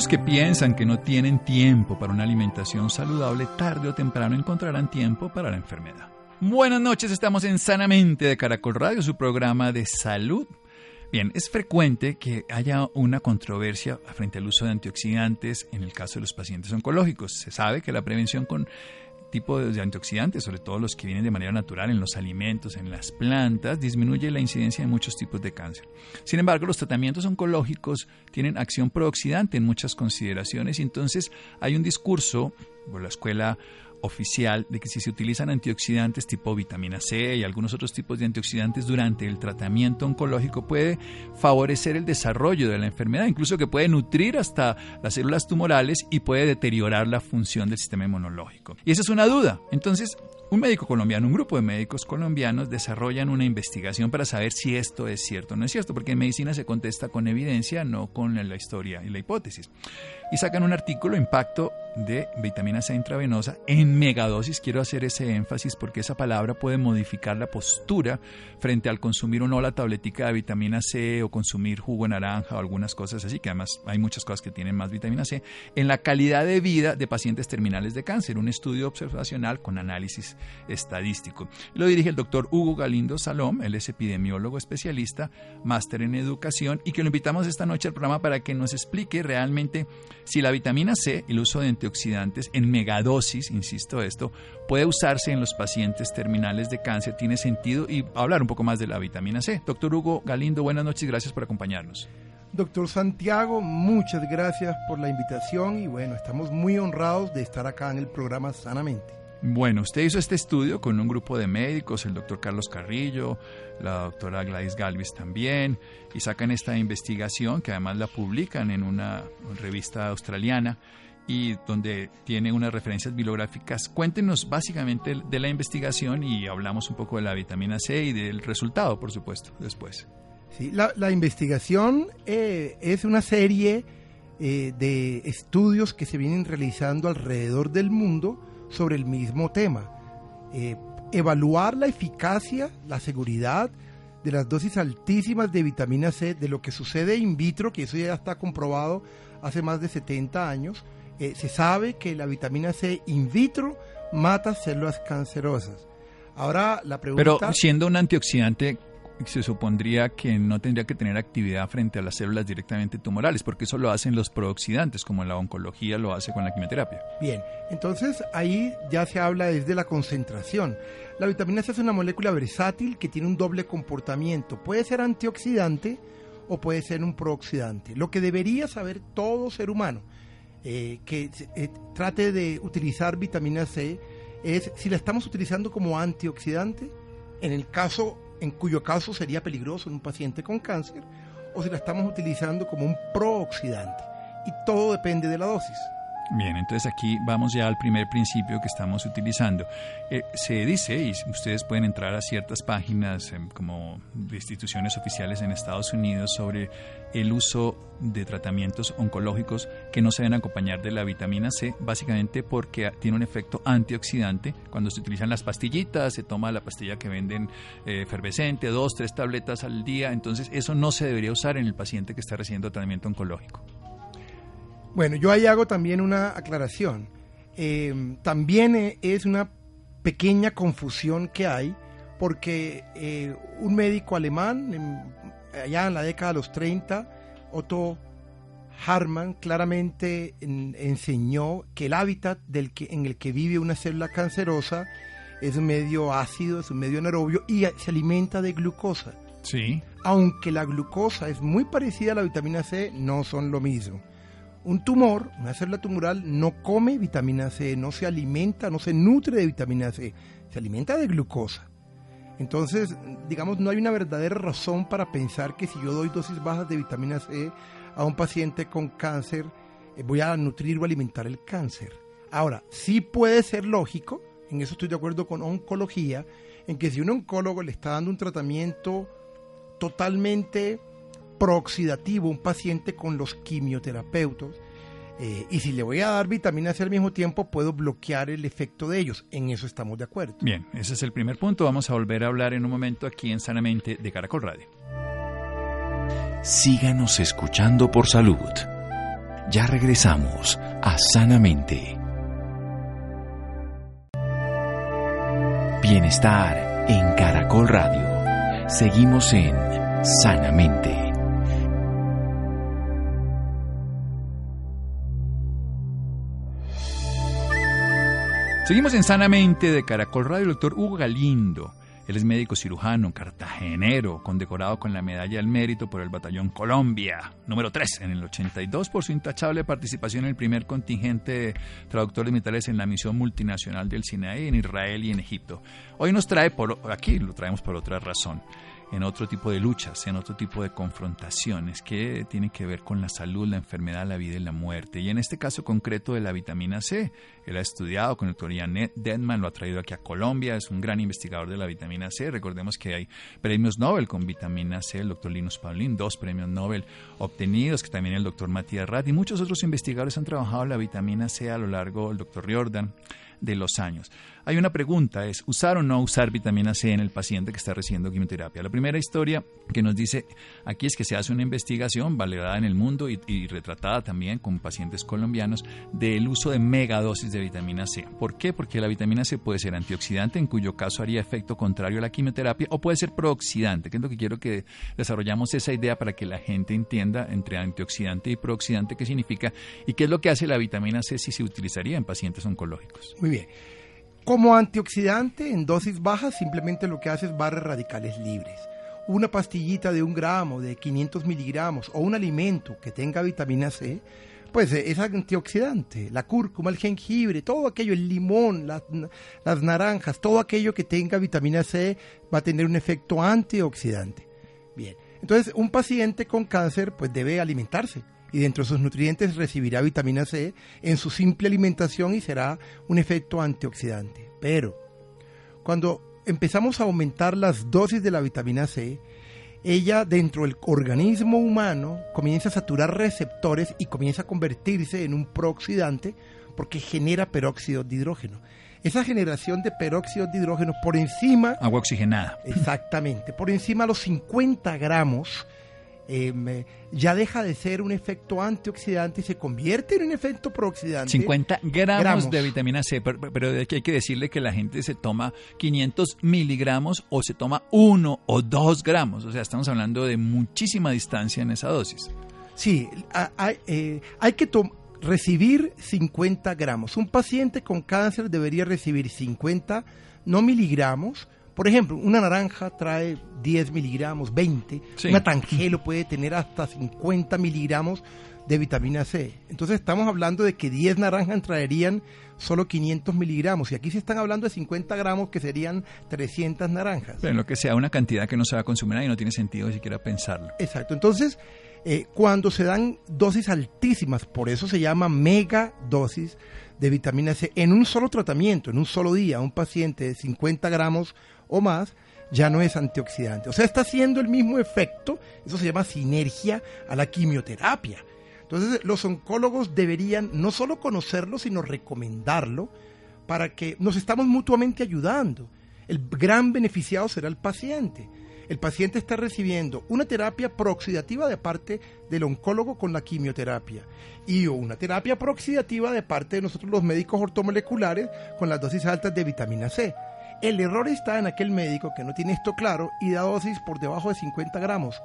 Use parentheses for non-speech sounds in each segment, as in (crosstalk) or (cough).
Aquellos que piensan que no tienen tiempo para una alimentación saludable, tarde o temprano encontrarán tiempo para la enfermedad. Buenas noches, estamos en Sanamente de Caracol Radio, su programa de salud. Bien, es frecuente que haya una controversia frente al uso de antioxidantes en el caso de los pacientes oncológicos. Se sabe que la prevención con tipo de antioxidantes, sobre todo los que vienen de manera natural en los alimentos, en las plantas, disminuye la incidencia de muchos tipos de cáncer. Sin embargo, los tratamientos oncológicos tienen acción prooxidante en muchas consideraciones y entonces hay un discurso por la escuela oficial de que si se utilizan antioxidantes tipo vitamina C y algunos otros tipos de antioxidantes durante el tratamiento oncológico puede favorecer el desarrollo de la enfermedad, incluso que puede nutrir hasta las células tumorales y puede deteriorar la función del sistema inmunológico. Y esa es una duda. Entonces, un médico colombiano, un grupo de médicos colombianos desarrollan una investigación para saber si esto es cierto o no es cierto, porque en medicina se contesta con evidencia, no con la historia y la hipótesis. Y sacan un artículo, Impacto de vitamina C intravenosa en megadosis. Quiero hacer ese énfasis porque esa palabra puede modificar la postura frente al consumir o no la tabletica de vitamina C o consumir jugo de naranja o algunas cosas así, que además hay muchas cosas que tienen más vitamina C, en la calidad de vida de pacientes terminales de cáncer. Un estudio observacional con análisis estadístico. Lo dirige el doctor Hugo Galindo Salom, él es epidemiólogo especialista, máster en educación, y que lo invitamos esta noche al programa para que nos explique realmente si la vitamina C, el uso de antioxidantes en megadosis, insisto esto, puede usarse en los pacientes terminales de cáncer, tiene sentido, y hablar un poco más de la vitamina C. Doctor Hugo Galindo, buenas noches, gracias por acompañarnos. Doctor Santiago, muchas gracias por la invitación y bueno, estamos muy honrados de estar acá en el programa Sanamente. Bueno, usted hizo este estudio con un grupo de médicos, el doctor Carlos Carrillo, la doctora Gladys Galvis también, y sacan esta investigación que además la publican en una revista australiana y donde tiene unas referencias bibliográficas. Cuéntenos básicamente de la investigación y hablamos un poco de la vitamina C y del resultado, por supuesto, después. Sí, la, investigación eh, es una serie eh, de estudios que se vienen realizando alrededor del mundo sobre el mismo tema. Eh, evaluar la eficacia, la seguridad de las dosis altísimas de vitamina C, de lo que sucede in vitro, que eso ya está comprobado hace más de 70 años. Eh, se sabe que la vitamina C in vitro mata células cancerosas. Ahora la pregunta... Pero siendo un antioxidante, se supondría que no tendría que tener actividad frente a las células directamente tumorales, porque eso lo hacen los prooxidantes, como la oncología lo hace con la quimioterapia. Bien, entonces ahí ya se habla desde la concentración. La vitamina C es una molécula versátil que tiene un doble comportamiento. Puede ser antioxidante o puede ser un prooxidante. Lo que debería saber todo ser humano eh, que eh, trate de utilizar vitamina C es si la estamos utilizando como antioxidante, en el caso en cuyo caso sería peligroso en un paciente con cáncer, o si la estamos utilizando como un prooxidante. Y todo depende de la dosis. Bien, entonces aquí vamos ya al primer principio que estamos utilizando. Eh, se dice, y ustedes pueden entrar a ciertas páginas em, como de instituciones oficiales en Estados Unidos sobre el uso de tratamientos oncológicos que no se deben acompañar de la vitamina C, básicamente porque tiene un efecto antioxidante. Cuando se utilizan las pastillitas, se toma la pastilla que venden eh, efervescente, dos, tres tabletas al día, entonces eso no se debería usar en el paciente que está recibiendo tratamiento oncológico. Bueno, yo ahí hago también una aclaración. Eh, también es una pequeña confusión que hay porque eh, un médico alemán, allá en la década de los 30, Otto Hartmann, claramente enseñó que el hábitat del que, en el que vive una célula cancerosa es un medio ácido, es un medio anaerobio y se alimenta de glucosa. Sí. Aunque la glucosa es muy parecida a la vitamina C, no son lo mismo. Un tumor, una célula tumoral, no come vitamina C, no se alimenta, no se nutre de vitamina C, se alimenta de glucosa. Entonces, digamos, no hay una verdadera razón para pensar que si yo doy dosis bajas de vitamina C a un paciente con cáncer, eh, voy a nutrir o alimentar el cáncer. Ahora, sí puede ser lógico, en eso estoy de acuerdo con oncología, en que si un oncólogo le está dando un tratamiento totalmente prooxidativo un paciente con los quimioterapeutas, eh, y si le voy a dar vitamina C al mismo tiempo, puedo bloquear el efecto de ellos. En eso estamos de acuerdo. Bien, ese es el primer punto. Vamos a volver a hablar en un momento aquí en Sanamente de Caracol Radio. Síganos escuchando por salud. Ya regresamos a Sanamente. Bienestar en Caracol Radio. Seguimos en Sanamente. Seguimos en Sanamente de Caracol Radio, el doctor Hugo Galindo. Él es médico cirujano, cartagenero, condecorado con la Medalla al Mérito por el Batallón Colombia, número 3 en el 82 por su intachable participación en el primer contingente de traductores militares en la misión multinacional del Sinaí en Israel y en Egipto. Hoy nos trae por aquí, lo traemos por otra razón en otro tipo de luchas, en otro tipo de confrontaciones que tienen que ver con la salud, la enfermedad, la vida y la muerte. Y en este caso concreto de la vitamina C, él ha estudiado con el doctor Ian Denman, lo ha traído aquí a Colombia, es un gran investigador de la vitamina C. Recordemos que hay premios Nobel con vitamina C, el doctor Linus Pauling, dos premios Nobel obtenidos, que también el doctor Matías Rat y muchos otros investigadores han trabajado la vitamina C a lo largo, del doctor Riordan de los años. Hay una pregunta, es usar o no usar vitamina C en el paciente que está recibiendo quimioterapia. La primera historia que nos dice aquí es que se hace una investigación validada en el mundo y, retratada también con pacientes colombianos del uso de megadosis de vitamina C. ¿Por qué? Porque la vitamina C puede ser antioxidante, en cuyo caso haría efecto contrario a la quimioterapia, o puede ser prooxidante, que es lo que quiero que desarrollamos esa idea para que la gente entienda entre antioxidante y prooxidante qué significa y qué es lo que hace la vitamina C si se utilizaría en pacientes oncológicos. Muy bien. Como antioxidante, en dosis bajas, simplemente lo que hace es barre radicales libres. Una pastillita de un gramo, de 500 miligramos, o un alimento que tenga vitamina C, pues eh, es antioxidante. La cúrcuma, el jengibre, todo aquello, el limón, las, las naranjas, todo aquello que tenga vitamina C va a tener un efecto antioxidante. Bien, entonces un paciente con cáncer pues debe alimentarse y dentro de sus nutrientes recibirá vitamina C en su simple alimentación y será un efecto antioxidante. Pero cuando empezamos a aumentar las dosis de la vitamina C, ella dentro del organismo humano comienza a saturar receptores y comienza a convertirse en un prooxidante porque genera peróxido de hidrógeno. Esa generación de peróxido de hidrógeno por encima... Agua oxigenada. Exactamente, por encima de los 50 gramos Em, ya deja de ser un efecto antioxidante y se convierte en un efecto prooxidante. 50 gramos, de vitamina C, pero, pero, hay que decirle que la gente se toma 500 miligramos o se toma 1 o 2 gramos, o sea, estamos hablando de muchísima distancia en esa dosis. Sí, hay, eh, hay que recibir 50 gramos. Un paciente con cáncer debería recibir 50, no miligramos, por ejemplo, una naranja trae 10 miligramos, 20. Una tangelo puede tener hasta 50 miligramos de vitamina C. Entonces estamos hablando de que 10 naranjas traerían solo 500 miligramos. Y aquí se están hablando de 50 gramos que serían 300 naranjas. Pero lo que sea una cantidad que no se va a consumir y no tiene sentido ni siquiera pensarlo. Exacto. Entonces, eh, cuando se dan dosis altísimas, por eso se llama mega dosis de vitamina C, en un solo tratamiento, en un solo día, un paciente de 50 gramos o más, ya no es antioxidante. O sea, está haciendo el mismo efecto, eso se llama sinergia a la quimioterapia. Entonces, los oncólogos deberían no solo conocerlo, sino recomendarlo para que nos estamos mutuamente ayudando. El gran beneficiado será el paciente. El paciente está recibiendo una terapia prooxidativa de parte del oncólogo con la quimioterapia y una terapia prooxidativa de parte de nosotros los médicos ortomoleculares con las dosis altas de vitamina C. El error está en aquel médico que no tiene esto claro y da dosis por debajo de 50 gramos.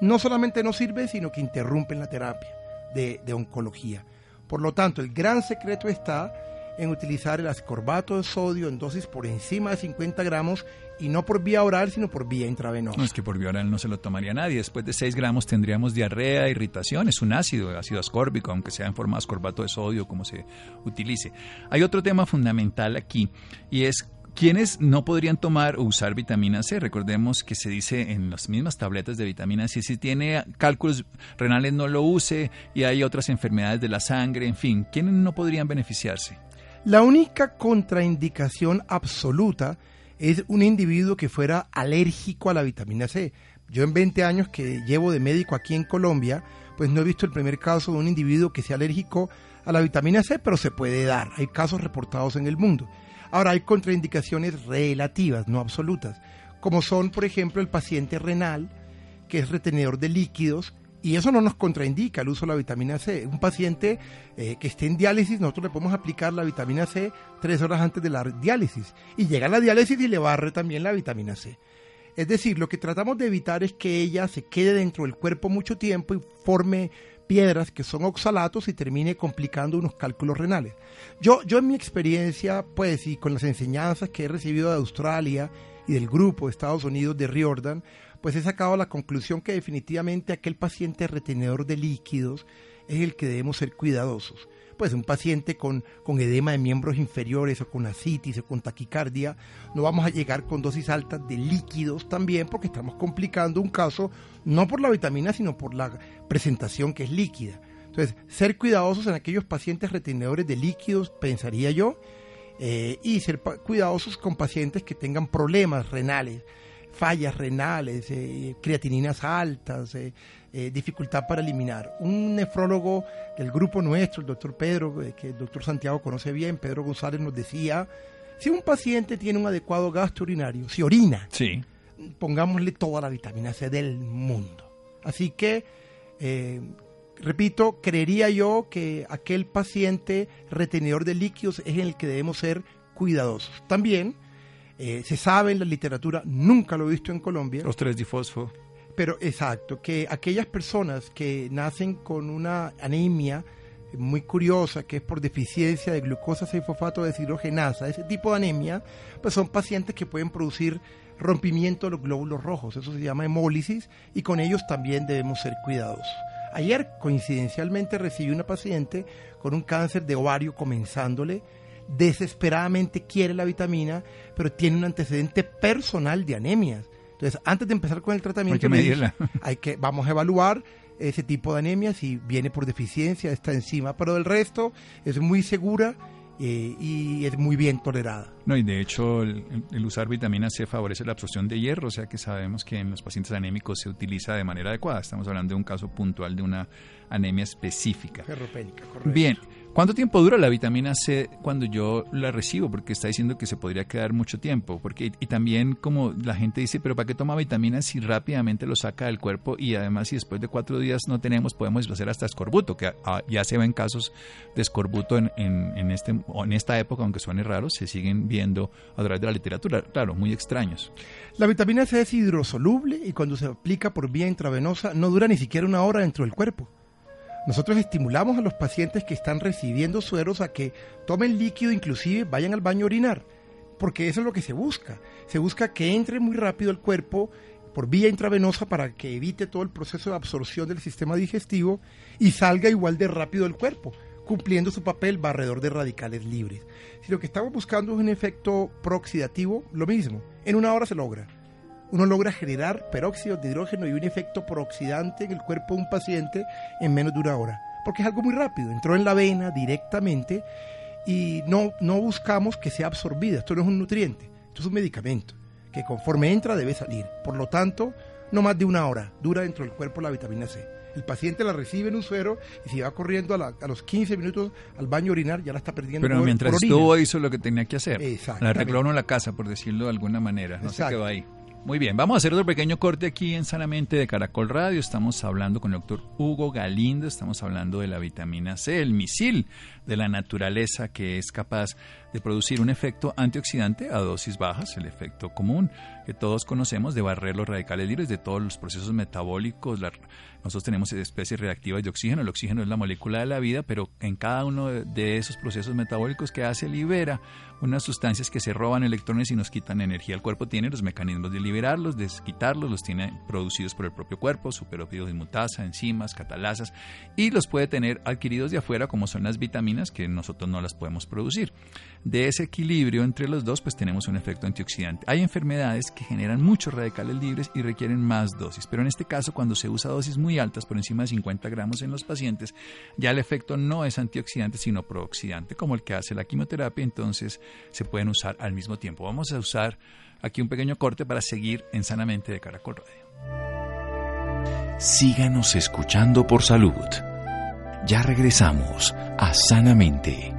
No solamente no sirve, sino que interrumpen la terapia de, oncología. Por lo tanto, el gran secreto está en utilizar el ascorbato de sodio en dosis por encima de 50 gramos y no por vía oral, sino por vía intravenosa. No, es que por vía oral no se lo tomaría nadie. Después de 6 gramos tendríamos diarrea, irritación. Es un ácido, ácido ascórbico, aunque sea en forma de ascorbato de sodio, como se utilice. Hay otro tema fundamental aquí y es ¿Quiénes no podrían tomar o usar vitamina C? Recordemos que se dice en las mismas tabletas de vitamina C, si tiene cálculos renales no lo use y hay otras enfermedades de la sangre, en fin, ¿quiénes no podrían beneficiarse? La única contraindicación absoluta es un individuo que fuera alérgico a la vitamina C. Yo en 20 años que llevo de médico aquí en Colombia, pues no he visto el primer caso de un individuo que sea alérgico a la vitamina C, pero se puede dar. Hay casos reportados en el mundo. Ahora hay contraindicaciones relativas, no absolutas, como son, por ejemplo, el paciente renal, que es retenedor de líquidos, y eso no nos contraindica el uso de la vitamina C. Un paciente eh, que esté en diálisis, nosotros le podemos aplicar la vitamina C tres horas antes de la diálisis. Y llega a la diálisis y le barre también la vitamina C. Es decir, lo que tratamos de evitar es que ella se quede dentro del cuerpo mucho tiempo y forme piedras que son oxalatos y termine complicando unos cálculos renales. Yo, yo en mi experiencia, pues, y con las enseñanzas que he recibido de Australia y del grupo de Estados Unidos de Riordan, pues he sacado la conclusión que definitivamente aquel paciente retenedor de líquidos es el que debemos ser cuidadosos. Pues un paciente con, con edema de miembros inferiores o con asitis o con taquicardia, no vamos a llegar con dosis altas de líquidos también porque estamos complicando un caso no por la vitamina sino por la presentación que es líquida. Entonces, ser cuidadosos en aquellos pacientes retenedores de líquidos, pensaría yo, eh, y ser cuidadosos con pacientes que tengan problemas renales, fallas renales, eh, creatininas altas, eh, dificultad para eliminar. Un nefrólogo del grupo nuestro, el doctor Pedro, que el doctor Santiago conoce bien, Pedro González nos decía, si un paciente tiene un adecuado gasto urinario, si orina, sí. pongámosle toda la vitamina C del mundo. Así que repito, creería yo que aquel paciente retenedor de líquidos es en el que debemos ser cuidadosos. También eh, se sabe en la literatura, nunca lo he visto en Colombia. Los tres difosfo. Pero exacto, que aquellas personas que nacen con una anemia muy curiosa, que es por deficiencia de glucosa 6-fosfato deshidrogenasa, ese tipo de anemia, pues son pacientes que pueden producir rompimiento de los glóbulos rojos, eso se llama hemólisis, y con ellos también debemos ser cuidadosos. Ayer, coincidencialmente, recibí una paciente con un cáncer de ovario comenzándole. Desesperadamente quiere la vitamina, pero tiene un antecedente personal de anemias. Entonces, antes de empezar con el tratamiento, hay que medirla. (laughs) hay que, vamos a evaluar ese tipo de anemia si viene por deficiencia esta enzima, pero del resto es muy segura eh, y es muy bien tolerada. No, y de hecho el, usar vitamina C favorece la absorción de hierro, o sea que sabemos que en los pacientes anémicos se utiliza de manera adecuada. Estamos hablando de un caso puntual de una anemia específica. Ferropénica, correcto. Bien, ¿Cuánto tiempo dura la vitamina C cuando yo la recibo? Porque está diciendo que se podría quedar mucho tiempo. Porque, y también como la gente dice, pero ¿para qué toma vitamina si rápidamente lo saca del cuerpo? Y además si después de cuatro días no tenemos, podemos hacer hasta escorbuto, que ya se ven casos de escorbuto en, en, este, en esta época, aunque suene raro, se siguen viendo a través de la literatura. Claro, muy extraños. La vitamina C es hidrosoluble y cuando se aplica por vía intravenosa no dura ni siquiera una hora dentro del cuerpo. Nosotros estimulamos a los pacientes que están recibiendo sueros a que tomen líquido, inclusive vayan al baño a orinar, porque eso es lo que se busca. Se busca que entre muy rápido al cuerpo por vía intravenosa para que evite todo el proceso de absorción del sistema digestivo y salga igual de rápido del cuerpo, cumpliendo su papel barredor de radicales libres. Si lo que estamos buscando es un efecto prooxidativo, lo mismo, en una hora se logra uno logra generar peróxido de hidrógeno y un efecto prooxidante en el cuerpo de un paciente en menos de una hora. Porque es algo muy rápido, entró en la vena directamente y no, no buscamos que sea absorbida. Esto no es un nutriente, esto es un medicamento que conforme entra debe salir. Por lo tanto, no más de una hora dura dentro del cuerpo la vitamina C. El paciente la recibe en un suero y si va corriendo a, los 15 minutos al baño a orinar, ya la está perdiendo. Pero mientras estuvo hizo lo que tenía que hacer. La arregló en la casa, por decirlo de alguna manera. No se quedó ahí. Muy bien, vamos a hacer otro pequeño corte aquí en Sanamente de Caracol Radio. Estamos hablando con el doctor Hugo Galindo, estamos hablando de la vitamina C, el misil de la naturaleza que es capaz de producir un efecto antioxidante a dosis bajas, el efecto común que todos conocemos de barrer los radicales libres de todos los procesos metabólicos. nosotros tenemos especies reactivas de oxígeno, el oxígeno es la molécula de la vida, pero en cada uno de esos procesos metabólicos que hace libera unas sustancias que se roban electrones y nos quitan energía. El cuerpo tiene los mecanismos de liberarlos, desquitarlos, los tiene producidos por el propio cuerpo, superóxido dismutasa, enzimas, catalasas, y los puede tener adquiridos de afuera como son las vitaminas que nosotros no las podemos producir. De ese equilibrio entre los dos, pues tenemos un efecto antioxidante. Hay enfermedades que generan muchos radicales libres y requieren más dosis, pero en este caso cuando se usa dosis muy altas, por encima de 50 gramos en los pacientes, ya el efecto no es antioxidante, sino prooxidante, como el que hace la quimioterapia, entonces se pueden usar al mismo tiempo. Vamos a usar aquí un pequeño corte para seguir en Sanamente de Caracol Radio. Síganos escuchando por salud. Ya regresamos a Sanamente.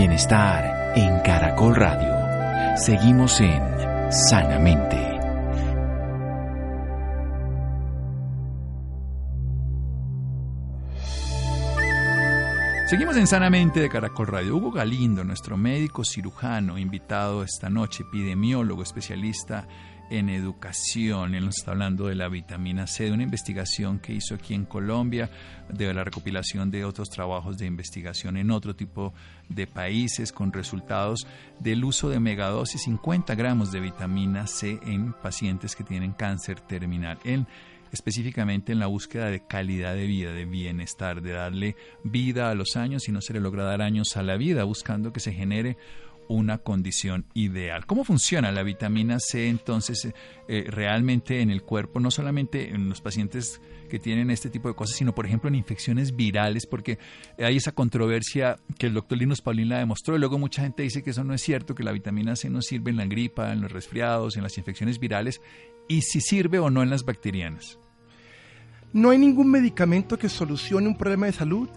Bienestar en Caracol Radio. Seguimos en Sanamente. Seguimos en Sanamente de Caracol Radio. Hugo Galindo, nuestro médico cirujano, invitado esta noche, epidemiólogo, especialista en educación. Él nos está hablando de la vitamina C, de una investigación que hizo aquí en Colombia, de la recopilación de otros trabajos de investigación en otro tipo de países, con resultados del uso de megadosis, 50 gramos de vitamina C en pacientes que tienen cáncer terminal. Él específicamente en la búsqueda de calidad de vida, de bienestar, de darle vida a los años y no se le logra dar años a la vida, buscando que se genere una condición ideal. ¿Cómo funciona la vitamina C entonces eh, eh, realmente en el cuerpo, no solamente en los pacientes que tienen este tipo de cosas, sino por ejemplo en infecciones virales, porque hay esa controversia que el doctor Linus Paulín la demostró y luego mucha gente dice que eso no es cierto, que la vitamina C no sirve en la gripa, en los resfriados, en las infecciones virales, y si sirve o no en las bacterianas. No hay ningún medicamento que solucione un problema de salud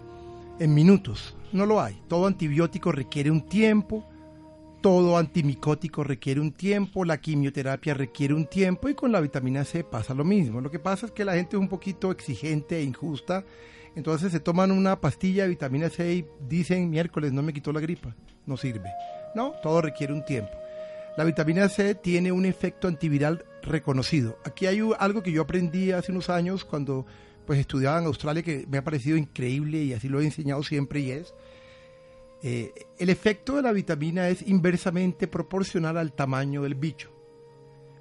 en minutos. No lo hay. Todo antibiótico requiere un tiempo, todo antimicótico requiere un tiempo, la quimioterapia requiere un tiempo y con la vitamina C pasa lo mismo. Lo que pasa es que la gente es un poquito exigente e injusta, entonces se toman una pastilla de vitamina C y dicen miércoles no me quitó la gripa, no sirve. No, todo requiere un tiempo. La vitamina C tiene un efecto antiviral reconocido. Aquí hay algo que yo aprendí hace unos años cuando pues estudiaba en Australia que me ha parecido increíble y así lo he enseñado siempre y es eh, el efecto de la vitamina es inversamente proporcional al tamaño del bicho.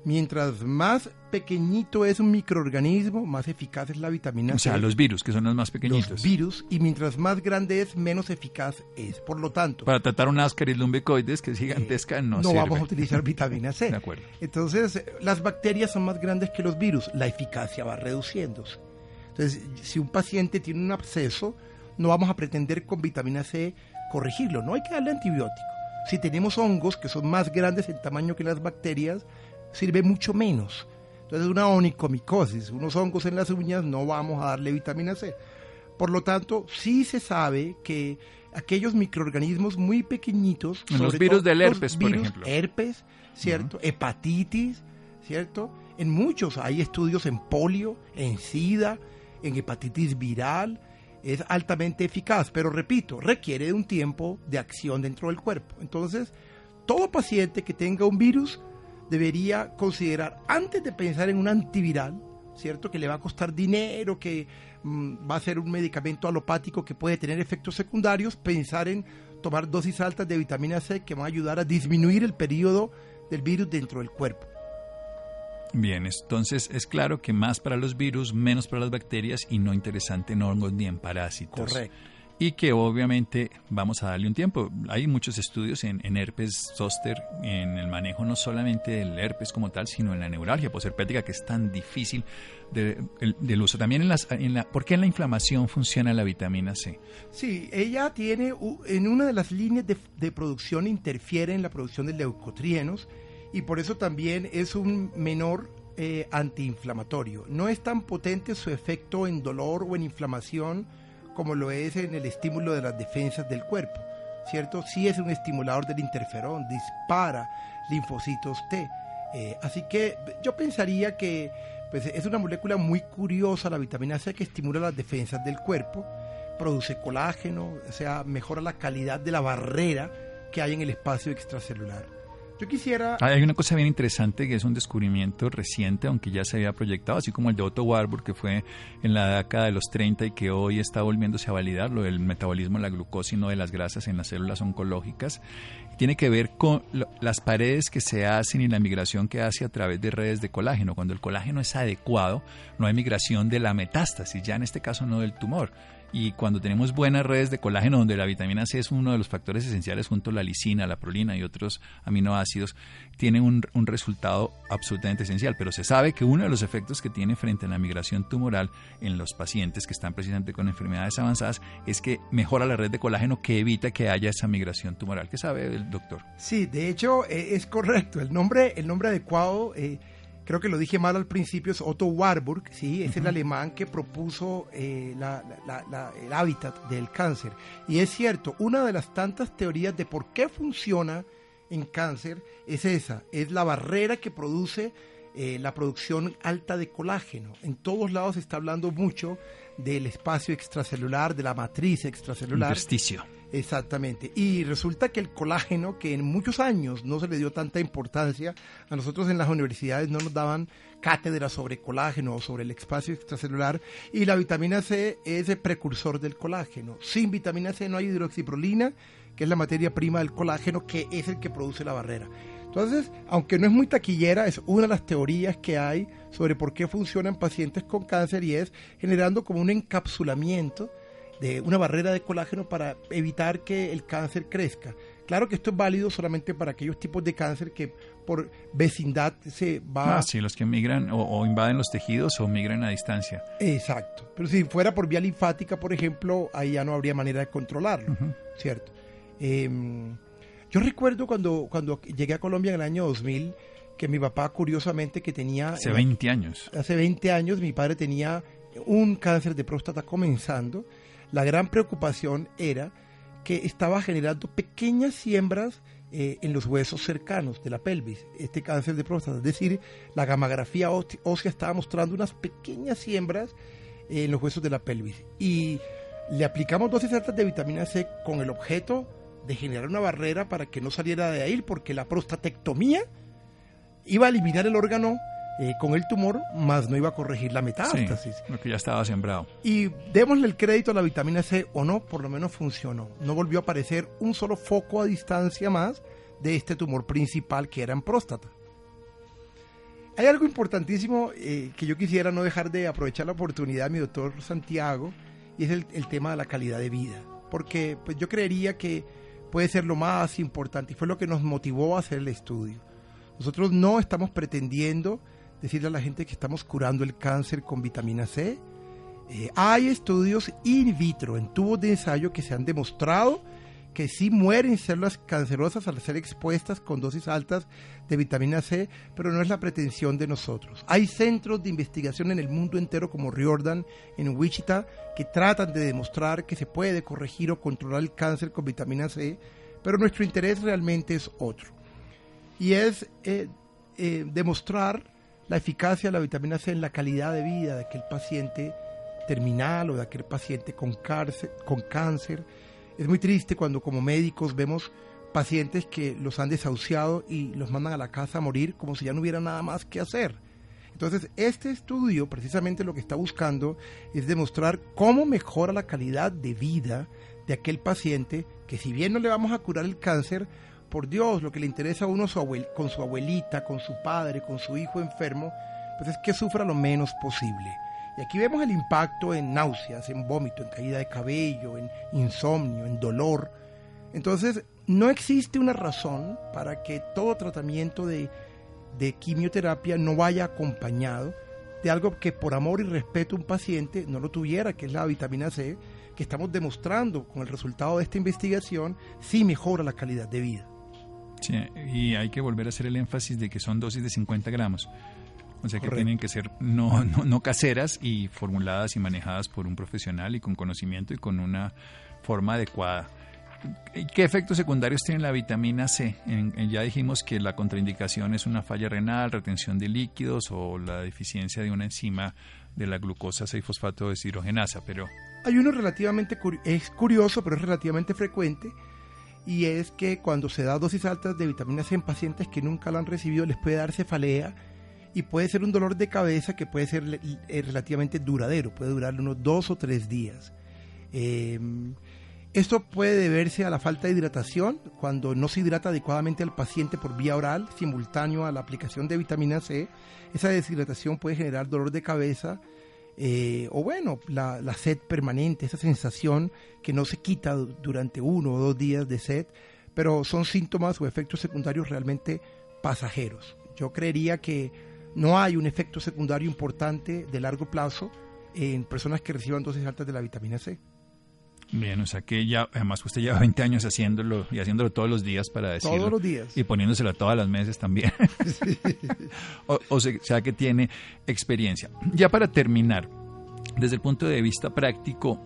Mientras más pequeñito es un microorganismo, más eficaz es la vitamina C. O sea, los virus, que son los más pequeñitos. Los virus, y mientras más grande es, menos eficaz es. Por lo tanto... Para tratar una ascaris lumbicoides, que es gigantesca, no No vamos a utilizar (laughs) vitamina C. De acuerdo. Entonces, las bacterias son más grandes que los virus. La eficacia va reduciéndose. Entonces, si un paciente tiene un absceso, no vamos a pretender con vitamina C corregirlo. No hay que darle antibiótico. Si tenemos hongos que son más grandes en tamaño que las bacterias, sirve mucho menos. Entonces, una onicomicosis, unos hongos en las uñas, no vamos a darle vitamina C. Por lo tanto, sí se sabe que aquellos microorganismos muy pequeñitos, los virus del herpes, por ejemplo, herpes, ¿cierto? Hepatitis, ¿cierto? En muchos hay estudios en polio, en sida, en hepatitis viral, es altamente eficaz, pero repito, requiere de un tiempo de acción dentro del cuerpo. Entonces, todo paciente que tenga un virus debería considerar, antes de pensar en un antiviral, ¿cierto? Que le va a costar dinero, que mm, va a ser un medicamento alopático que puede tener efectos secundarios, pensar en tomar dosis altas de vitamina C que van a ayudar a disminuir el periodo del virus dentro del cuerpo. Bien, entonces es claro que más para los virus, menos para las bacterias y no interesante en hongos ni en parásitos. Correcto y que obviamente vamos a darle un tiempo. Hay muchos estudios en, herpes zoster, en el manejo no solamente del herpes como tal, sino en la neuralgia posherpética, que es tan difícil de, del uso. También en, las, en la, ¿por qué en la inflamación funciona la vitamina C? Sí, ella tiene, en una de las líneas de, de producción interfiere en la producción de leucotrienos y por eso también es un menor eh, antiinflamatorio. No es tan potente su efecto en dolor o en inflamación como lo es en el estímulo de las defensas del cuerpo, ¿cierto? Sí es un estimulador del interferón, dispara linfocitos T. Eh, así que yo pensaría que pues, es una molécula muy curiosa la vitamina C que estimula las defensas del cuerpo, produce colágeno, o sea, mejora la calidad de la barrera que hay en el espacio extracelular. Quisiera... Hay una cosa bien interesante que es un descubrimiento reciente, aunque ya se había proyectado, así como el de Otto Warburg, que fue en la década de los 30 y que hoy está volviéndose a validar, lo del metabolismo de la glucosa y no de las grasas en las células oncológicas. Tiene que ver con las paredes que se hacen y la migración que hace a través de redes de colágeno. Cuando el colágeno es adecuado, no hay migración de la metástasis, ya en este caso no del tumor y cuando tenemos buenas redes de colágeno donde la vitamina C es uno de los factores esenciales junto a la lisina, la prolina y otros aminoácidos, tiene un, resultado absolutamente esencial. Pero se sabe que uno de los efectos que tiene frente a la migración tumoral en los pacientes que están precisamente con enfermedades avanzadas es que mejora la red de colágeno que evita que haya esa migración tumoral. ¿Qué sabe el doctor? Sí, de hecho eh, es correcto. El nombre, el nombre adecuado... Eh, creo que lo dije mal al principio, es Otto Warburg, ¿sí? es el alemán que propuso eh, el hábitat del cáncer. Y es cierto, una de las tantas teorías de por qué funciona en cáncer es esa, es la barrera que produce eh, la producción alta de colágeno. En todos lados se está hablando mucho del espacio extracelular, de la matriz extracelular. Intersticio. Exactamente. Y resulta que el colágeno, que en muchos años no se le dio tanta importancia, a nosotros en las universidades no nos daban cátedra sobre colágeno o sobre el espacio extracelular, y la vitamina C es el precursor del colágeno. Sin vitamina C no hay hidroxiprolina, que es la materia prima del colágeno, que es el que produce la barrera. Entonces, aunque no es muy taquillera, es una de las teorías que hay sobre por qué funcionan pacientes con cáncer y es generando como un encapsulamiento de una barrera de colágeno para evitar que el cáncer crezca. Claro que esto es válido solamente para aquellos tipos de cáncer que por vecindad se va... Ah, sí, los que migran o, invaden los tejidos o migran a distancia. Exacto. Pero si fuera por vía linfática, por ejemplo, ahí ya no habría manera de controlarlo, ¿cierto? Em, yo recuerdo cuando, cuando llegué a Colombia en el año 2000, que mi papá, curiosamente, que tenía... Hace 20 años. Hace 20 años mi padre tenía un cáncer de próstata comenzando la gran preocupación era que estaba generando pequeñas siembras eh, en los huesos cercanos de la pelvis, este cáncer de próstata. Es decir, la gamografía ósea estaba mostrando unas pequeñas siembras eh, en los huesos de la pelvis. Y le aplicamos dosis altas de vitamina C con el objeto de generar una barrera para que no saliera de ahí, porque la prostatectomía iba a eliminar el órgano eh, con el tumor, más no iba a corregir la metástasis. Sí, porque ya estaba sembrado. Y démosle el crédito a la vitamina C o no, por lo menos funcionó. No volvió a aparecer un solo foco a distancia más de este tumor principal que era en próstata. Hay algo importantísimo eh, que yo quisiera no dejar de aprovechar la oportunidad, mi doctor Santiago, y es el, el tema de la calidad de vida. Porque pues, yo creería que puede ser lo más importante y fue lo que nos motivó a hacer el estudio. Nosotros no estamos pretendiendo decirle a la gente que estamos curando el cáncer con vitamina C. Eh, hay estudios in vitro, en tubos de ensayo, que se han demostrado que sí mueren células cancerosas al ser expuestas con dosis altas de vitamina C, pero no es la pretensión de nosotros. Hay centros de investigación en el mundo entero como Riordan en Wichita que tratan de demostrar que se puede corregir o controlar el cáncer con vitamina C, pero nuestro interés realmente es otro. Y es eh, eh, demostrar la eficacia de la vitamina C en la calidad de vida de aquel paciente terminal o de aquel paciente con con cáncer. Es muy triste cuando como médicos vemos pacientes que los han desahuciado y los mandan a la casa a morir como si ya no hubiera nada más que hacer. Entonces, este estudio precisamente lo que está buscando es demostrar cómo mejora la calidad de vida de aquel paciente que si bien no le vamos a curar el cáncer, por Dios, lo que le interesa a uno con su abuelita, con su padre, con su hijo enfermo, pues es que sufra lo menos posible. Y aquí vemos el impacto en náuseas, en vómito, en caída de cabello, en insomnio, en dolor. Entonces, no existe una razón para que todo tratamiento de, de quimioterapia no vaya acompañado de algo que por amor y respeto un paciente no lo tuviera, que es la vitamina C, que estamos demostrando con el resultado de esta investigación, sí mejora la calidad de vida. Sí, y hay que volver a hacer el énfasis de que son dosis de 50 gramos. O sea que tienen que ser no, no, no, caseras y formuladas y manejadas por un profesional y con conocimiento y con una forma adecuada. ¿Qué efectos secundarios tiene la vitamina C? ya dijimos que la contraindicación es una falla renal, retención de líquidos o la deficiencia de una enzima de la glucosa 6-fosfato deshidrogenasa, pero... Hay uno relativamente, es curioso, pero es relativamente frecuente, y es que cuando se da dosis altas de vitamina C en pacientes que nunca la han recibido les puede dar cefalea y puede ser un dolor de cabeza que puede ser eh, relativamente duradero, puede durar unos dos o tres días. Em, esto puede deberse a la falta de hidratación, cuando no se hidrata adecuadamente al paciente por vía oral, simultáneo a la aplicación de vitamina C. Esa deshidratación puede generar dolor de cabeza, eh, o bueno, la, la, sed permanente, esa sensación que no se quita durante uno o dos días de sed, pero son síntomas o efectos secundarios realmente pasajeros. Yo creería que no hay un efecto secundario importante de largo plazo en personas que reciban dosis altas de la vitamina C. Bien, o sea que ya, además usted lleva (laughs) 20 años haciéndolo y haciéndolo todos los días para decirlo. Todos los días. Y poniéndoselo todas las meses también. (laughs) (laughs) o, sea que tiene experiencia. Ya para terminar, desde el punto de vista práctico,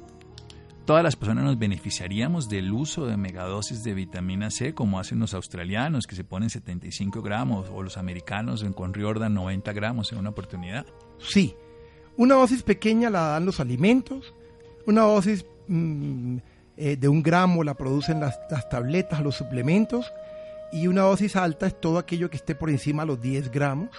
todas las personas nos beneficiaríamos del uso de megadosis de vitamina C, como hacen los australianos, que se ponen 75 gramos, o los americanos con Riordan 90 gramos en una oportunidad. Sí, una dosis pequeña la dan los alimentos, una dosis mm, eh, de un gramo la producen las, las tabletas, los suplementos, y una dosis alta es todo aquello que esté por encima de los 10 gramos,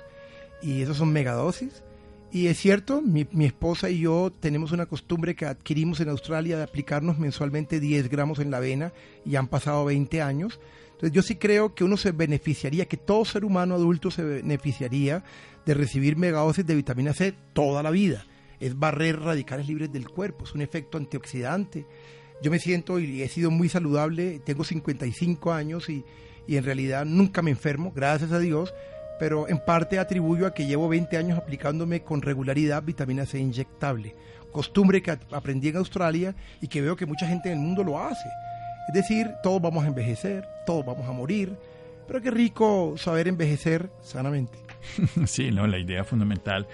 y esos son megadosis. Y es cierto, mi, mi, esposa y yo tenemos una costumbre que adquirimos en Australia de aplicarnos mensualmente 10 gramos en la vena y han pasado 20 años. Entonces yo sí creo que uno se beneficiaría, que todo ser humano adulto se beneficiaría de recibir megadosis de vitamina C toda la vida. Es barrer radicales libres del cuerpo, es un efecto antioxidante. Yo me siento y he sido muy saludable, tengo 55 años y, y en realidad nunca me enfermo, gracias a Dios pero en parte atribuyo a que llevo 20 años aplicándome con regularidad vitamina C inyectable, costumbre que aprendí en Australia y que veo que mucha gente en el mundo lo hace. Es decir, todos vamos a envejecer, todos vamos a morir, pero qué rico saber envejecer sanamente. (laughs) Sí, no, la idea fundamental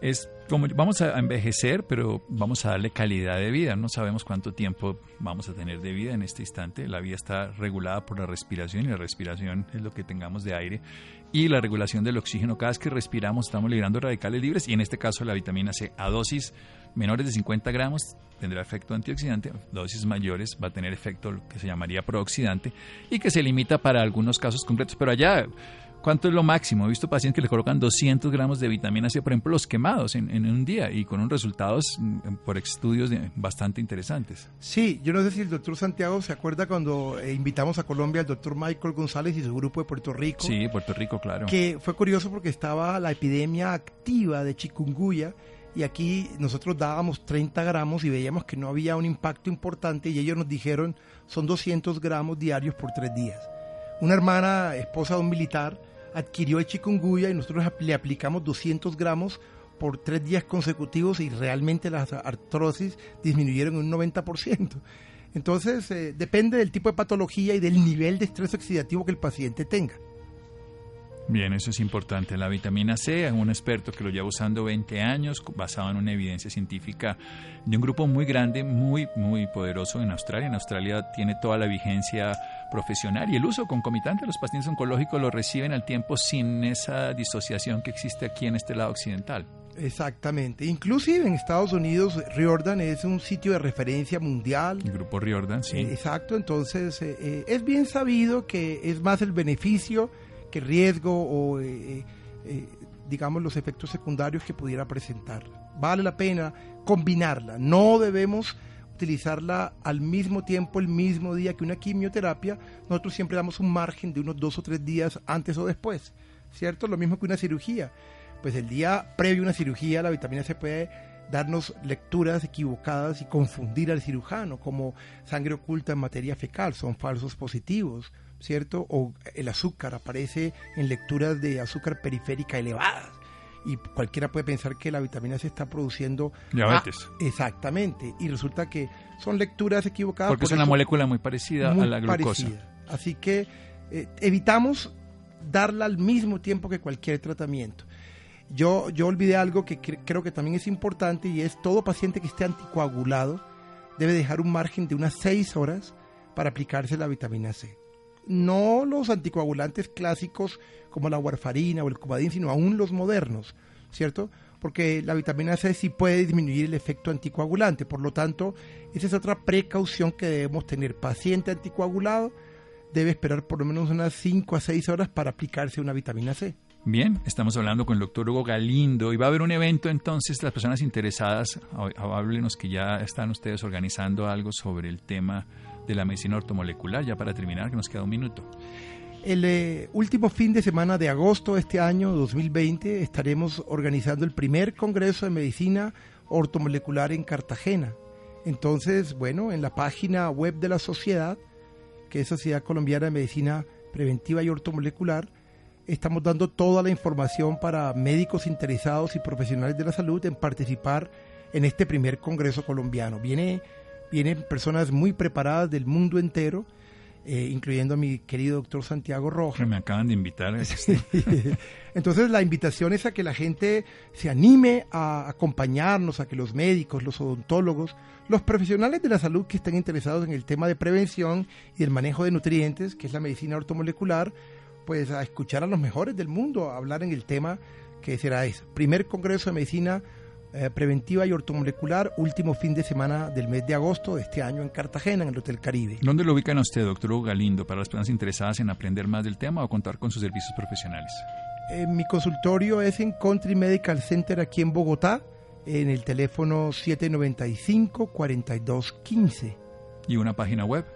es como vamos a envejecer, pero vamos a darle calidad de vida. No sabemos cuánto tiempo vamos a tener de vida en este instante. La vida está regulada por la respiración y la respiración es lo que tengamos de aire y la regulación del oxígeno. Cada vez que respiramos estamos liberando radicales libres y en este caso la vitamina C a dosis menores de 50 gramos tendrá efecto antioxidante, dosis mayores va a tener efecto que se llamaría prooxidante y que se limita para algunos casos concretos. Pero allá ¿Cuánto es lo máximo? He visto pacientes que le colocan 200 gramos de vitamina C, por ejemplo, los quemados en, en un día y con unos resultados mm, por estudios bastante interesantes. Sí, yo no sé si el doctor Santiago se acuerda cuando eh, invitamos a Colombia al doctor Michael González y su grupo de Puerto Rico. Sí, Puerto Rico, claro. Que fue curioso porque estaba la epidemia activa de chikungunya y aquí nosotros dábamos 30 gramos y veíamos que no había un impacto importante y ellos nos dijeron son 200 gramos diarios por tres días. Una hermana, esposa de un militar, adquirió el chikungunya y nosotros le aplicamos 200 gramos por tres días consecutivos y realmente las artrosis disminuyeron un 90%. Entonces, eh, depende del tipo de patología y del nivel de estrés oxidativo que el paciente tenga. Bien, eso es importante. La vitamina C, un experto que lo lleva usando 20 años, basado en una evidencia científica de un grupo muy grande, muy, muy poderoso en Australia. En Australia tiene toda la vigencia profesional y el uso concomitante de los pacientes oncológicos lo reciben al tiempo sin esa disociación que existe aquí en este lado occidental. Exactamente. Inclusive en Estados Unidos, Riordan es un sitio de referencia mundial. El grupo Riordan, sí. Eh, exacto. Entonces, eh, eh, es bien sabido que es más el beneficio que riesgo o, eh, eh, digamos, los efectos secundarios que pudiera presentar. Vale la pena combinarla. No debemos utilizarla al mismo tiempo, el mismo día que una quimioterapia. Nosotros siempre damos un margen de unos dos o tres días antes o después, ¿cierto? Lo mismo que una cirugía. Pues el día previo a una cirugía la vitamina C puede darnos lecturas equivocadas y confundir al cirujano, como sangre oculta en materia fecal, son falsos positivos, ¿cierto? O el azúcar aparece en lecturas de azúcar periférica elevadas y cualquiera puede pensar que la vitamina C está produciendo diabetes. exactamente, y resulta que son lecturas equivocadas. Porque es una molécula muy parecida a la glucosa. Así que eh, evitamos darla al mismo tiempo que cualquier tratamiento. Yo, yo olvidé algo que creo que también es importante y es todo paciente que esté anticoagulado debe dejar un margen de unas 6 horas para aplicarse la vitamina C no los anticoagulantes clásicos como la warfarina o el cubadín, sino aún los modernos, ¿cierto? Porque la vitamina C sí puede disminuir el efecto anticoagulante, por lo tanto, esa es otra precaución que debemos tener. Paciente anticoagulado, debe esperar por lo menos unas 5 a 6 horas para aplicarse una vitamina C. Bien, estamos hablando con el doctor Hugo Galindo y va a haber un evento entonces, las personas interesadas, háblenos que ya están ustedes organizando algo sobre el tema de la medicina ortomolecular, ya para terminar, que nos queda un minuto. El eh, último fin de semana de agosto de este año 2020 estaremos organizando el primer Congreso de Medicina Ortomolecular en Cartagena. Entonces, bueno, en la página web de la sociedad, que es Sociedad Colombiana de Medicina Preventiva y Ortomolecular, estamos dando toda la información para médicos interesados y profesionales de la salud en participar en este primer Congreso colombiano. Viene, vienen personas muy preparadas del mundo entero, eh, incluyendo a mi querido doctor Santiago Rojas. Me acaban de invitar. (laughs) Entonces la invitación es a que la gente se anime a acompañarnos, a que los médicos, los odontólogos, los profesionales de la salud que estén interesados en el tema de prevención y el manejo de nutrientes, que es la medicina ortomolecular, pues a escuchar a los mejores del mundo, a hablar en el tema que será ese. Primer Congreso de Medicina eh, Preventiva y Ortomolecular, último fin de semana del mes de agosto de este año en Cartagena, en el Hotel Caribe. ¿Dónde lo ubican a usted, doctor Hugo Galindo, para las personas interesadas en aprender más del tema o contar con sus servicios profesionales? Eh, mi consultorio es en Country Medical Center aquí en Bogotá, en el teléfono 795-4215. ¿Y una página web?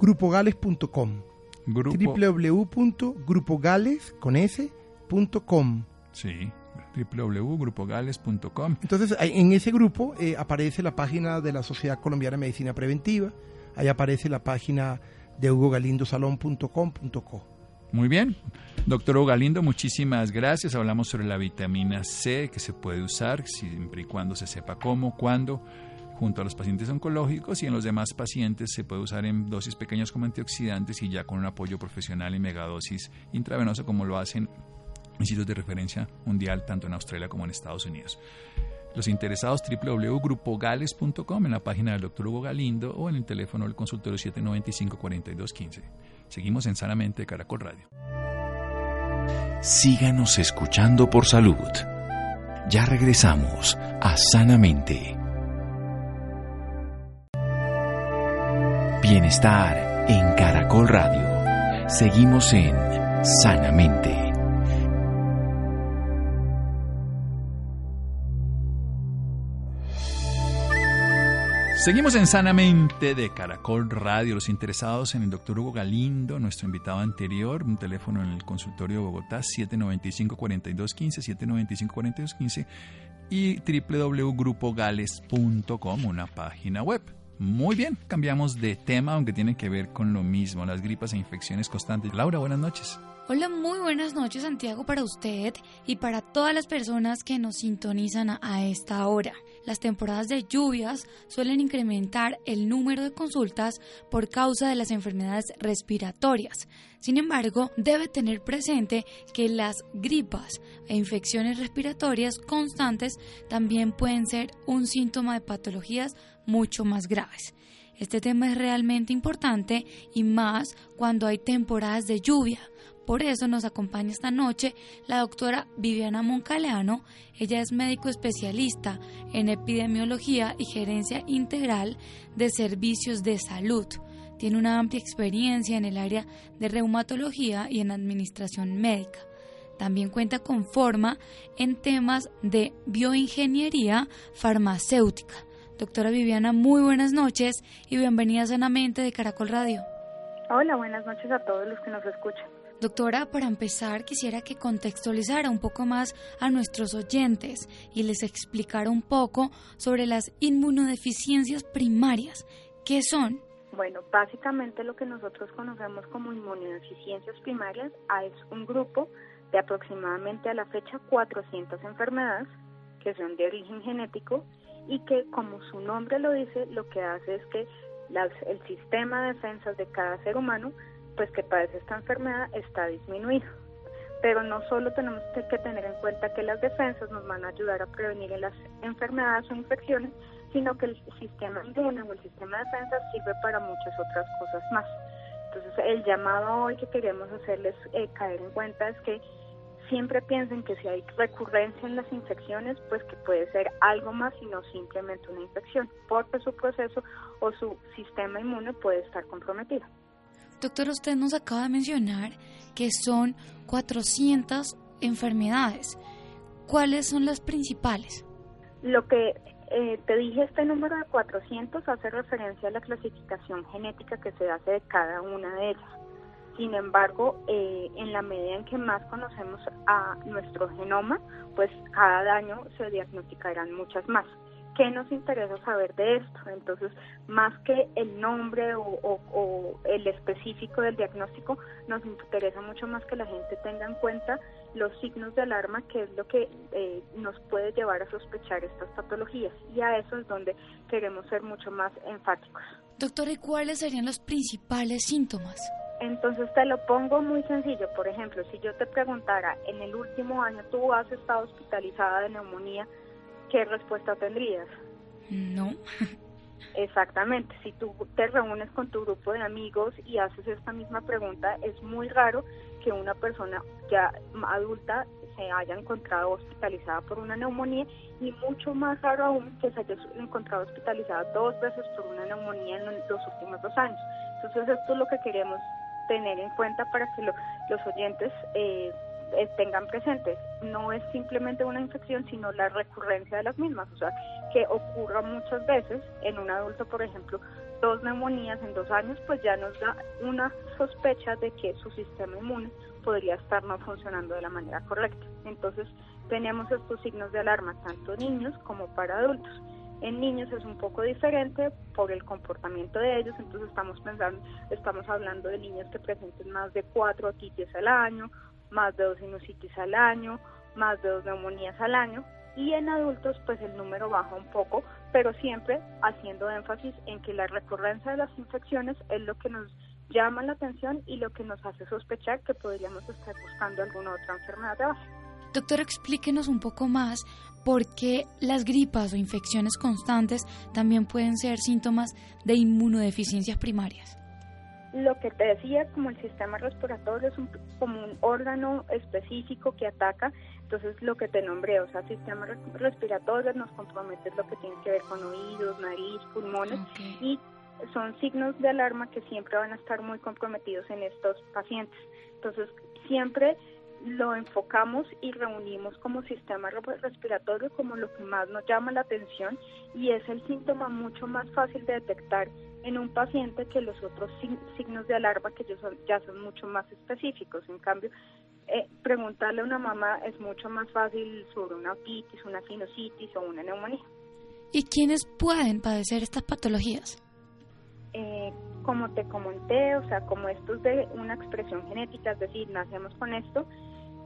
Grupogales.com www.grupogales.com. Sí, www.grupogales.com. Entonces, en ese grupo eh, aparece la página de la Sociedad Colombiana de Medicina Preventiva, ahí aparece la página de hugogalindosalón.com.co. Muy bien. Doctor Hugo Galindo, muchísimas gracias. Hablamos sobre la vitamina C que se puede usar siempre y cuando se sepa cómo, cuándo junto a los pacientes oncológicos y en los demás pacientes se puede usar en dosis pequeñas como antioxidantes y ya con un apoyo profesional en megadosis intravenosa como lo hacen en sitios de referencia mundial tanto en Australia como en Estados Unidos. Los interesados www.grupogales.com en la página del Dr. Hugo Galindo o en el teléfono del consultorio 795-4215. Seguimos en Sanamente Caracol Radio. Síganos escuchando por salud. Ya regresamos a Sanamente. Bienestar en Caracol Radio. Seguimos en Sanamente. Seguimos en Sanamente de Caracol Radio. Los interesados en el doctor Hugo Galindo, nuestro invitado anterior, un teléfono en el consultorio de Bogotá, 795-4215, 795-4215 y www.grupogales.com, una página web. Muy bien, cambiamos de tema, aunque tiene que ver con lo mismo, las gripas e infecciones constantes. Laura, buenas noches. Hola, muy buenas noches Santiago para usted y para todas las personas que nos sintonizan a esta hora. Las temporadas de lluvias suelen incrementar el número de consultas por causa de las enfermedades respiratorias. Sin embargo, debe tener presente que las gripas e infecciones respiratorias constantes también pueden ser un síntoma de patologías mucho más graves. Este tema es realmente importante y más cuando hay temporadas de lluvia. Por eso nos acompaña esta noche la doctora Viviana Moncaleano. Ella es médico especialista en epidemiología y gerencia integral de servicios de salud. Tiene una amplia experiencia en el área de reumatología y en administración médica. También cuenta con forma en temas de bioingeniería farmacéutica Doctora Viviana, muy buenas noches y bienvenida sanamente de Caracol Radio. Hola, buenas noches a todos los que nos escuchan. Doctora, para empezar quisiera que contextualizara un poco más a nuestros oyentes y les explicara un poco sobre las inmunodeficiencias primarias. ¿Qué son? Bueno, básicamente lo que nosotros conocemos como inmunodeficiencias primarias es un grupo de aproximadamente a la fecha 400 enfermedades que son de origen genético y que como su nombre lo dice, lo que hace es que el sistema de defensas de cada ser humano, pues que padece esta enfermedad, está disminuido. Pero no solo tenemos que tener en cuenta que las defensas nos van a ayudar a prevenir las enfermedades o infecciones, sino que el sistema inmune o el sistema de defensas sirve para muchas otras cosas más. Entonces, el llamado hoy que queremos hacerles eh, caer en cuenta es que siempre piensen que si hay recurrencia en las infecciones, pues que puede ser algo más y no simplemente una infección, porque su proceso o su sistema inmune puede estar comprometido. Doctor, usted nos acaba de mencionar que son 400 enfermedades. ¿Cuáles son las principales? Lo que eh, te dije, este número de 400 hace referencia a la clasificación genética que se hace de cada una de ellas. Sin embargo, eh, en la medida en que más conocemos a nuestro genoma, pues cada año se diagnosticarán muchas más. ¿Qué nos interesa saber de esto? Entonces, más que el nombre o, el específico del diagnóstico, nos interesa mucho más que la gente tenga en cuenta los signos de alarma, que es lo que eh, nos puede llevar a sospechar estas patologías. Y a eso es donde queremos ser mucho más enfáticos. Doctora, ¿y cuáles serían los principales síntomas? Entonces te lo pongo muy sencillo. Por ejemplo, si yo te preguntara, en el último año tú has estado hospitalizada de neumonía, ¿qué respuesta tendrías? No. Exactamente, si tú te reúnes con tu grupo de amigos y haces esta misma pregunta, es muy raro que una persona ya adulta se haya encontrado hospitalizada por una neumonía y mucho más raro aún que se haya encontrado hospitalizada dos veces por una neumonía en los últimos dos años. Entonces esto es lo que queremos tener en cuenta para que los oyentes eh, eh, tengan presentes. No es simplemente una infección, sino la recurrencia de las mismas, o sea, que ocurra muchas veces en un adulto, por ejemplo, dos neumonías en dos años, pues ya nos da una sospecha de que su sistema inmune podría estar no funcionando de la manera correcta. Entonces, tenemos estos signos de alarma tanto niños como para adultos. En niños es un poco diferente por el comportamiento de ellos, entonces estamos pensando, estamos hablando de niños que presenten más de cuatro otitis al año más de dos sinusitis al año, más de dos neumonías al año. Y en adultos, pues el número baja un poco, pero siempre haciendo énfasis en que la recurrencia de las infecciones es lo que nos llama la atención y lo que nos hace sospechar que podríamos estar buscando alguna otra enfermedad de base. Doctor, explíquenos un poco más por qué las gripas o infecciones constantes también pueden ser síntomas de inmunodeficiencias primarias lo que te decía, como el sistema respiratorio es un, como un órgano específico que ataca, entonces lo que te nombré, o sea, sistema respiratorio nos compromete lo que tiene que ver con oídos, nariz, pulmones y son signos de alarma que siempre van a estar muy comprometidos en estos pacientes. Entonces, siempre lo enfocamos y reunimos como sistema respiratorio como lo que más nos llama la atención y es el síntoma mucho más fácil de detectar en un paciente que los otros signos de alarma que ya son, ya son mucho más específicos. En cambio, eh, preguntarle a una mamá es mucho más fácil sobre una otitis, una sinusitis o una neumonía. ¿Y quiénes pueden padecer estas patologías? Eh, como te comenté, o sea, como esto es de una expresión genética, es decir, nacemos con esto,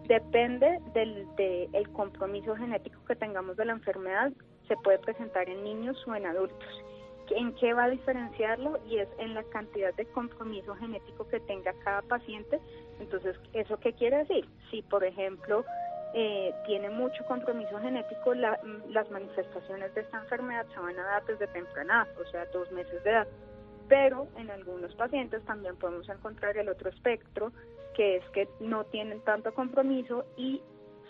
depende del de el compromiso genético que tengamos de la enfermedad, se puede presentar en niños o en adultos. ¿En qué va a diferenciarlo? Y es en la cantidad de compromiso genético que tenga cada paciente. Entonces, ¿eso qué quiere decir? Si, por ejemplo, eh, tiene mucho compromiso genético, las manifestaciones de esta enfermedad se van a dar desde temprana, o sea, dos meses de edad. Pero en algunos pacientes también podemos encontrar el otro espectro, que es que no tienen tanto compromiso y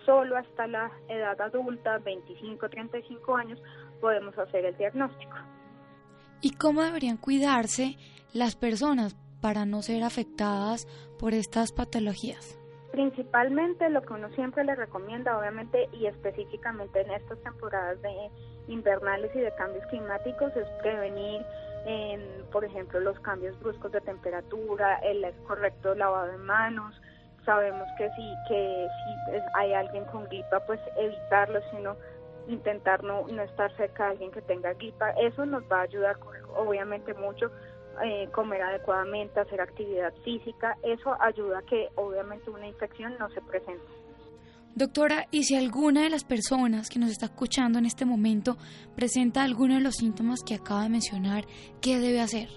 solo hasta la edad adulta, 25-35 años, podemos hacer el diagnóstico. ¿Y cómo deberían cuidarse las personas para no ser afectadas por estas patologías? Principalmente lo que uno siempre le recomienda, obviamente, y específicamente en estas temporadas de invernales y de cambios climáticos, es prevenir, por ejemplo, los cambios bruscos de temperatura, el correcto lavado de manos. Sabemos que si, que si hay alguien con gripa, pues evitarlo, sino intentar no, no estar cerca de alguien que tenga gripa. Eso nos va a ayudar obviamente mucho. Eh, comer adecuadamente, hacer actividad física, eso ayuda a que obviamente una infección no se presente. Doctora, ¿y si alguna de las personas que nos está escuchando en este momento presenta alguno de los síntomas que acaba de mencionar, qué debe hacer?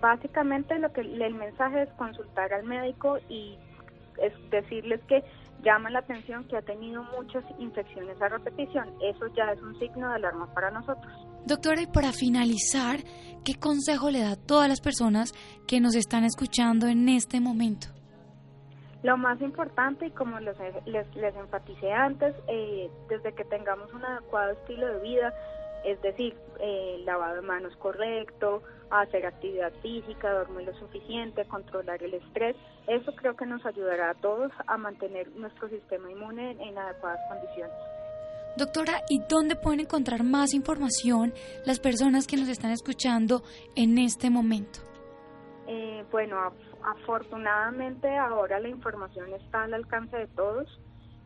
Básicamente lo que el mensaje es consultar al médico y es decirles que llama la atención que ha tenido muchas infecciones a repetición. Eso ya es un signo de alarma para nosotros. Doctora, y para finalizar, ¿qué consejo le da a todas las personas que nos están escuchando en este momento? Lo más importante, y como les, les, enfaticé antes, eh, desde que tengamos un adecuado estilo de vida, es decir, eh, lavado de manos correcto, hacer actividad física, dormir lo suficiente, controlar el estrés. Eso creo que nos ayudará a todos a mantener nuestro sistema inmune en adecuadas condiciones. Doctora, ¿y dónde pueden encontrar más información las personas que nos están escuchando en este momento? Eh, bueno, afortunadamente ahora la información está al alcance de todos.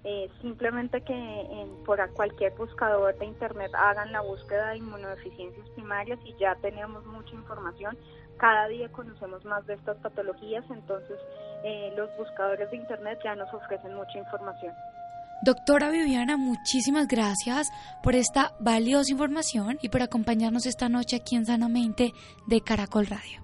Eh, simplemente que en, por cualquier buscador de internet hagan la búsqueda de inmunodeficiencias primarias y ya tenemos mucha información. Cada día conocemos más de estas patologías, entonces eh, los buscadores de internet ya nos ofrecen mucha información. Doctora Viviana, muchísimas gracias por esta valiosa información y por acompañarnos esta noche aquí en Sanamente de Caracol Radio.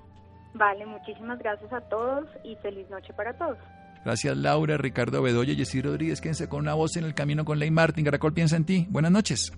Vale, muchísimas gracias a todos y feliz noche para todos. Gracias Laura, Ricardo Bedoya, Jessy Rodríguez. Quédense con una voz en el camino con Ley Martin. Caracol piensa en ti. Buenas noches.